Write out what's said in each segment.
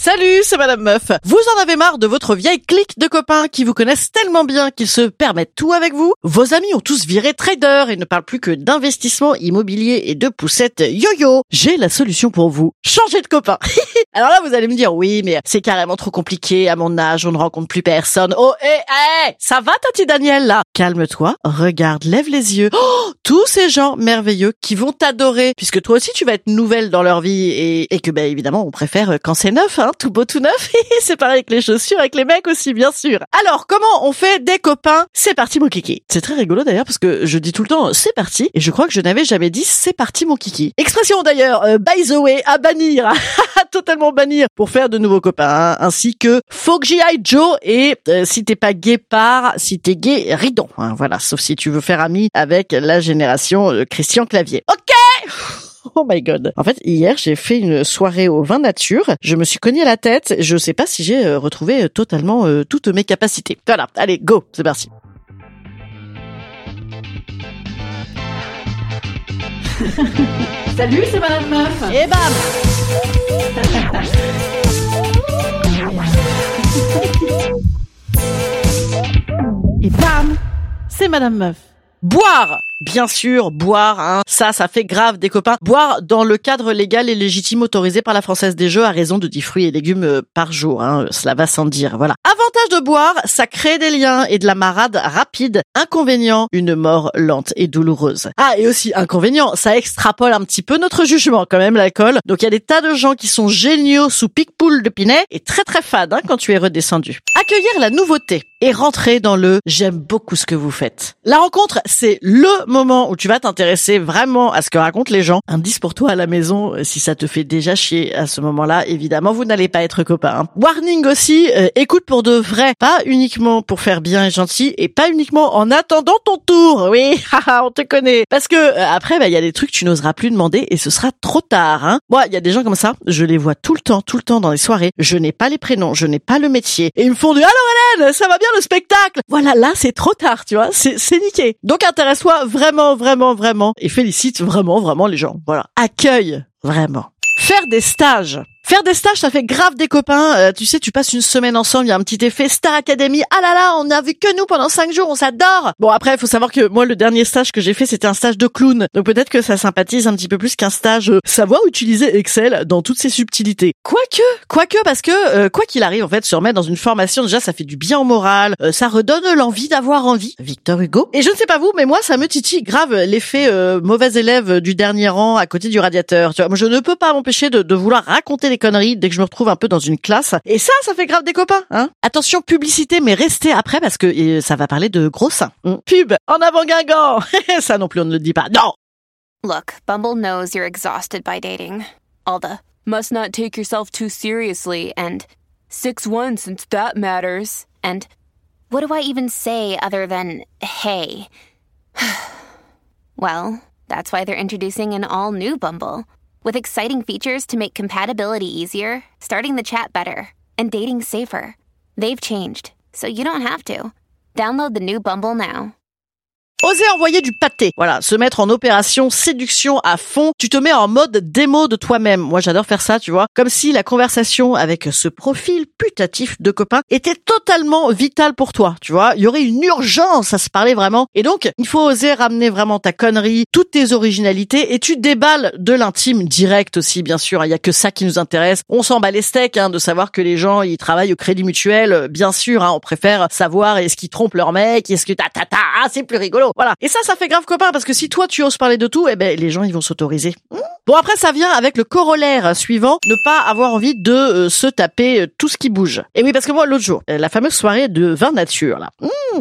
Salut, c'est Madame Meuf. Vous en avez marre de votre vieille clique de copains qui vous connaissent tellement bien qu'ils se permettent tout avec vous? Vos amis ont tous viré trader et ne parlent plus que d'investissement immobilier et de poussettes yo-yo. J'ai la solution pour vous. Changez de copain. Alors là, vous allez me dire, oui, mais c'est carrément trop compliqué. À mon âge, on ne rencontre plus personne. Oh, hé, hé, ça va, Tati Daniel, là? Calme-toi, regarde, lève les yeux. Oh, tous ces gens merveilleux qui vont t'adorer, puisque toi aussi, tu vas être nouvelle dans leur vie et, que, ben, évidemment, on préfère quand c'est neuf, hein, tout beau, tout neuf. c'est pareil avec les chaussures, avec les mecs aussi, bien sûr. Alors, comment on fait des copains? C'est parti, mon kiki. C'est très rigolo d'ailleurs, parce que je dis tout le temps, c'est parti, et je crois que je n'avais jamais dit, c'est parti, mon kiki. Expression d'ailleurs, euh, by the way, à bannir, totalement bannir, pour faire de nouveaux copains, hein, ainsi que faut que j'y aille Joe, et euh, si t'es pas gay, par, si t'es gay, ridon. Hein, voilà, sauf si tu veux faire ami avec la génération euh, Christian Clavier. Ok? Oh my god. En fait, hier, j'ai fait une soirée au vin nature. Je me suis cogné la tête. Je sais pas si j'ai euh, retrouvé euh, totalement euh, toutes mes capacités. Voilà. Allez, go. C'est parti. Salut, c'est Madame Meuf. Et bam Et bam C'est Madame Meuf. Boire Bien sûr, boire, hein. ça, ça fait grave des copains. Boire dans le cadre légal et légitime autorisé par la Française des Jeux à raison de 10 fruits et légumes euh, par jour. Hein. Cela va sans dire, voilà. Avantage de boire, ça crée des liens et de la marade rapide. Inconvénient, une mort lente et douloureuse. Ah, et aussi inconvénient, ça extrapole un petit peu notre jugement quand même, l'alcool. Donc il y a des tas de gens qui sont géniaux sous pic-poule de Pinet et très très fades hein, quand tu es redescendu. Accueillir la nouveauté et rentrer dans le j'aime beaucoup ce que vous faites. La rencontre, c'est le moment où tu vas t'intéresser vraiment à ce que racontent les gens. Indice pour toi à la maison, euh, si ça te fait déjà chier à ce moment-là, évidemment, vous n'allez pas être copains. hein. Warning aussi, euh, écoute pour de vrai, pas uniquement pour faire bien et gentil, et pas uniquement en attendant ton tour. Oui, haha, on te connaît. Parce que euh, après, bah, il y a des trucs que tu n'oseras plus demander et ce sera trop tard. Hein. Moi, il y a des gens comme ça, je les vois tout le temps, tout le temps dans les soirées. Je n'ai pas les prénoms, je n'ai pas le métier, et ils me font du alors Hélène, ça va bien le spectacle? Voilà, là c'est trop tard, tu vois, c'est c'est niqué. Donc intéresse-toi vraiment, vraiment, vraiment, et félicite vraiment, vraiment les gens. Voilà, accueille vraiment. Faire des stages. Faire des stages, ça fait grave des copains. Euh, tu sais, tu passes une semaine ensemble, il y a un petit effet Star Academy. Ah là là, on n'a vu que nous pendant cinq jours, on s'adore. Bon après, il faut savoir que moi, le dernier stage que j'ai fait, c'était un stage de clown. Donc peut-être que ça sympathise un petit peu plus qu'un stage euh, savoir utiliser Excel dans toutes ses subtilités. Quoique, quoique, parce que euh, quoi qu'il arrive, en fait, se remettre dans une formation, déjà, ça fait du bien au moral, euh, ça redonne l'envie d'avoir envie. Victor Hugo. Et je ne sais pas vous, mais moi, ça me titille grave l'effet euh, mauvais élève du dernier rang à côté du radiateur. Tu vois, moi, je ne peux pas m'empêcher de, de vouloir raconter conneries dès que je me retrouve un peu dans une classe. Et ça, ça fait grave des copains. Hein Attention, publicité, mais restez après parce que euh, ça va parler de gros seins. Pub, en avant Guingamp. ça non plus, on ne le dit pas. Non Look, Bumble knows you're exhausted by dating. All the must not take yourself too seriously and 6 1 since that matters. And what do I even say other than hey? well, that's why they're introducing an all new Bumble with exciting features to make compatibility easier, starting the chat better, and dating safer. They've changed, so you don't have to. Download the new Bumble now. Oser envoyer du pâté. Voilà, se mettre en opération séduction à fond. Tu te mets en mode démo de toi-même. Moi, j'adore faire ça, tu vois. Comme si la conversation avec ce profil putatif de copain était totalement vital pour toi, tu vois. Il y aurait une urgence à se parler vraiment. Et donc, il faut oser ramener vraiment ta connerie, toutes tes originalités et tu déballes de l'intime direct aussi, bien sûr. Il y a que ça qui nous intéresse. On s'en bat les steaks, hein, de savoir que les gens, ils travaillent au crédit mutuel. Bien sûr, hein, on préfère savoir est-ce qu'ils trompent leur mec, est-ce que ta ta ta, ah, c'est plus rigolo. Voilà. Et ça, ça fait grave copain parce que si toi tu oses parler de tout, eh ben les gens ils vont s'autoriser. Bon après ça vient avec le corollaire suivant, ne pas avoir envie de euh, se taper euh, tout ce qui bouge. Et oui parce que moi l'autre jour, euh, la fameuse soirée de vin nature là.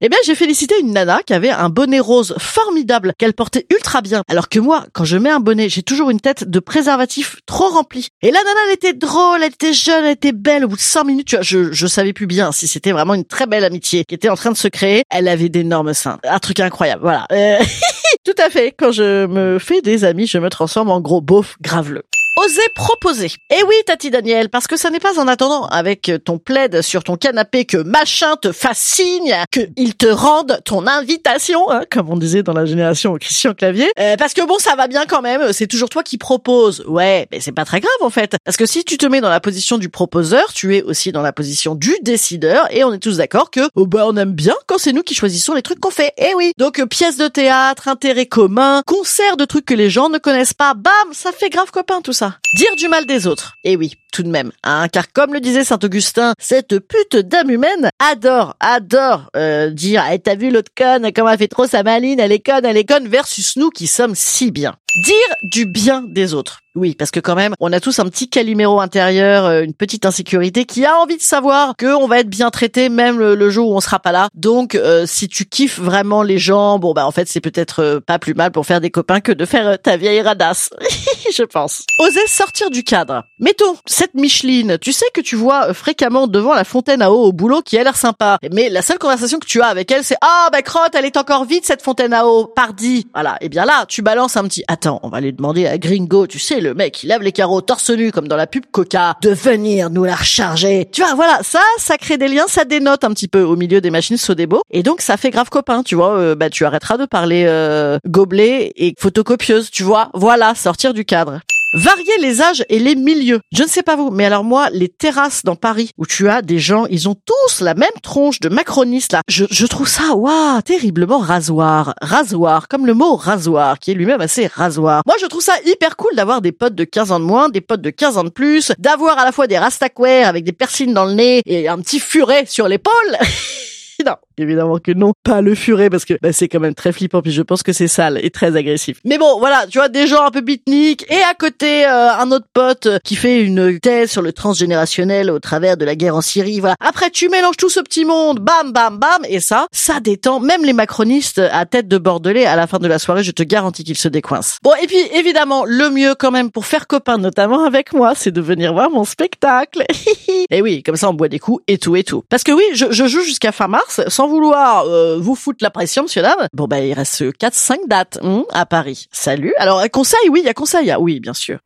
eh bien j'ai félicité une nana qui avait un bonnet rose formidable qu'elle portait ultra bien. Alors que moi quand je mets un bonnet, j'ai toujours une tête de préservatif trop remplie. Et la nana elle était drôle, elle était jeune, elle était belle. Au bout de cinq minutes, tu vois, je je savais plus bien si c'était vraiment une très belle amitié qui était en train de se créer. Elle avait d'énormes seins, un truc incroyable. Voilà. Tout à fait. Quand je me fais des amis, je me transforme en gros beauf graveleux. Oser proposer. Eh oui, Tati Daniel, parce que ça n'est pas en attendant avec ton plaid sur ton canapé que machin te fascine, que il te rende ton invitation, hein, comme on disait dans la génération Christian Clavier. Euh, parce que bon, ça va bien quand même, c'est toujours toi qui proposes. Ouais, mais c'est pas très grave en fait. Parce que si tu te mets dans la position du proposeur, tu es aussi dans la position du décideur, et on est tous d'accord que oh bah on aime bien quand c'est nous qui choisissons les trucs qu'on fait. Eh oui. Donc euh, pièces de théâtre, intérêt commun, concert de trucs que les gens ne connaissent pas, bam, ça fait grave copain tout ça. Dire du mal des autres. Eh oui, tout de même. Hein, car comme le disait Saint-Augustin, cette pute d'âme humaine adore, adore euh, dire eh, t'as vu l'autre conne, comme elle fait trop sa maline, elle est conne, elle est conne, versus nous qui sommes si bien. Dire du bien des autres. Oui, parce que quand même, on a tous un petit caliméro intérieur, euh, une petite insécurité qui a envie de savoir que on va être bien traité même le, jour où on sera pas là. Donc, euh, si tu kiffes vraiment les gens, bon bah en fait c'est peut-être euh, pas plus mal pour faire des copains que de faire ta vieille radasse, je pense. Oser sortir du cadre. Mettons cette Micheline, tu sais que tu vois fréquemment devant la fontaine à eau au boulot qui a l'air sympa, mais la seule conversation que tu as avec elle c'est ah bah crotte, elle est encore vide cette fontaine à eau, pardi. Voilà. Et bien là, tu balances un petit attends, on va aller demander à Gringo, tu sais le mec, il lève les carreaux torse nu comme dans la pub Coca, de venir nous la recharger. Tu vois, voilà, ça, ça crée des liens, ça dénote un petit peu au milieu des machines Sodebo. Et donc, ça fait grave copain, tu vois. Euh, bah, tu arrêteras de parler euh, gobelet et photocopieuse, tu vois. Voilà, sortir du cadre. Varier les âges et les milieux. Je ne sais pas vous, mais alors moi, les terrasses dans Paris où tu as des gens, ils ont tous la même tronche de macronistes là. Je, trouve ça, waouh, terriblement rasoir. Rasoir, comme le mot rasoir, qui est lui-même assez rasoir. Moi, je trouve ça hyper cool d'avoir des potes de 15 ans de moins, des potes de 15 ans de plus, d'avoir à la fois des rastaquaires avec des persines dans le nez et un petit furet sur l'épaule. non, évidemment que non, pas le furet parce que bah, c'est quand même très flippant puis je pense que c'est sale et très agressif. Mais bon, voilà, tu vois des gens un peu bitniques et à côté euh, un autre pote qui fait une thèse sur le transgénérationnel au travers de la guerre en Syrie. Voilà. Après tu mélanges tout ce petit monde, bam bam bam et ça, ça détend même les macronistes à tête de bordelais à la fin de la soirée, je te garantis qu'ils se décoincent. Bon et puis évidemment, le mieux quand même pour faire copain notamment avec moi, c'est de venir voir mon spectacle. et oui, comme ça on boit des coups et tout et tout. Parce que oui, je, je joue jusqu'à fin mars sans vouloir euh, vous foutre la pression, monsieur dame. Bon bah il reste 4-5 dates hein, à Paris. Salut. Alors conseil, oui, il y a conseil. Ah, oui, bien sûr.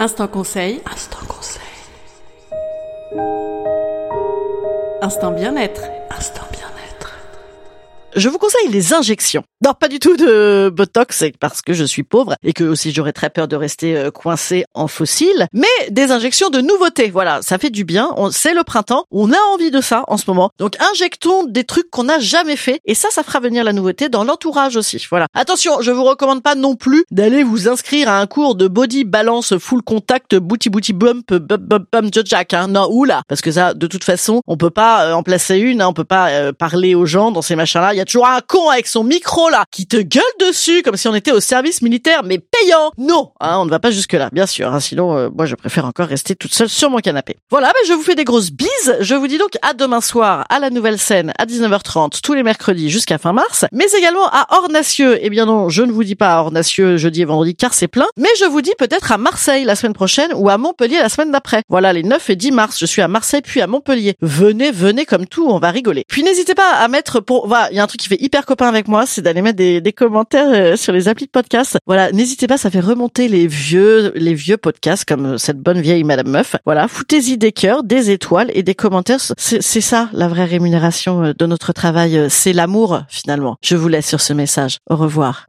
Instant conseil. Instant conseil. Instant bien-être. Je vous conseille les injections. Non, pas du tout de Botox, parce que je suis pauvre et que aussi j'aurais très peur de rester euh, coincé en fossile, mais des injections de nouveautés. Voilà, ça fait du bien. C'est le printemps, on a envie de ça en ce moment. Donc injectons des trucs qu'on n'a jamais fait et ça, ça fera venir la nouveauté dans l'entourage aussi. Voilà. Attention, je vous recommande pas non plus d'aller vous inscrire à un cours de body balance full contact booty booty bump bump bump bump jack. Hein. Non, oula, parce que ça, de toute façon, on peut pas euh, en placer une, hein. on peut pas euh, parler aux gens dans ces machins-là. Y a toujours un con avec son micro qui te gueule dessus comme si on était au service militaire, mais payant. Non, hein, on ne va pas jusque là, bien sûr. Hein, sinon, euh, moi, je préfère encore rester toute seule sur mon canapé. Voilà, ben, je vous fais des grosses bises. Je vous dis donc à demain soir à la nouvelle scène à 19h30 tous les mercredis jusqu'à fin mars, mais également à Ornacieux. Eh bien non, je ne vous dis pas à Ornacieux jeudi et vendredi car c'est plein, mais je vous dis peut-être à Marseille la semaine prochaine ou à Montpellier la semaine d'après. Voilà, les 9 et 10 mars, je suis à Marseille puis à Montpellier. Venez, venez comme tout, on va rigoler. Puis n'hésitez pas à mettre pour, y a truc qui fait hyper copain avec moi, c'est d'aller mettre des, des commentaires euh, sur les applis de podcast. Voilà, n'hésitez pas, ça fait remonter les vieux, les vieux podcasts comme cette bonne vieille Madame Meuf. Voilà, foutez-y des cœurs, des étoiles et des commentaires. C'est ça la vraie rémunération euh, de notre travail. euh, C'est l'amour finalement. Je vous laisse sur ce message. Au revoir.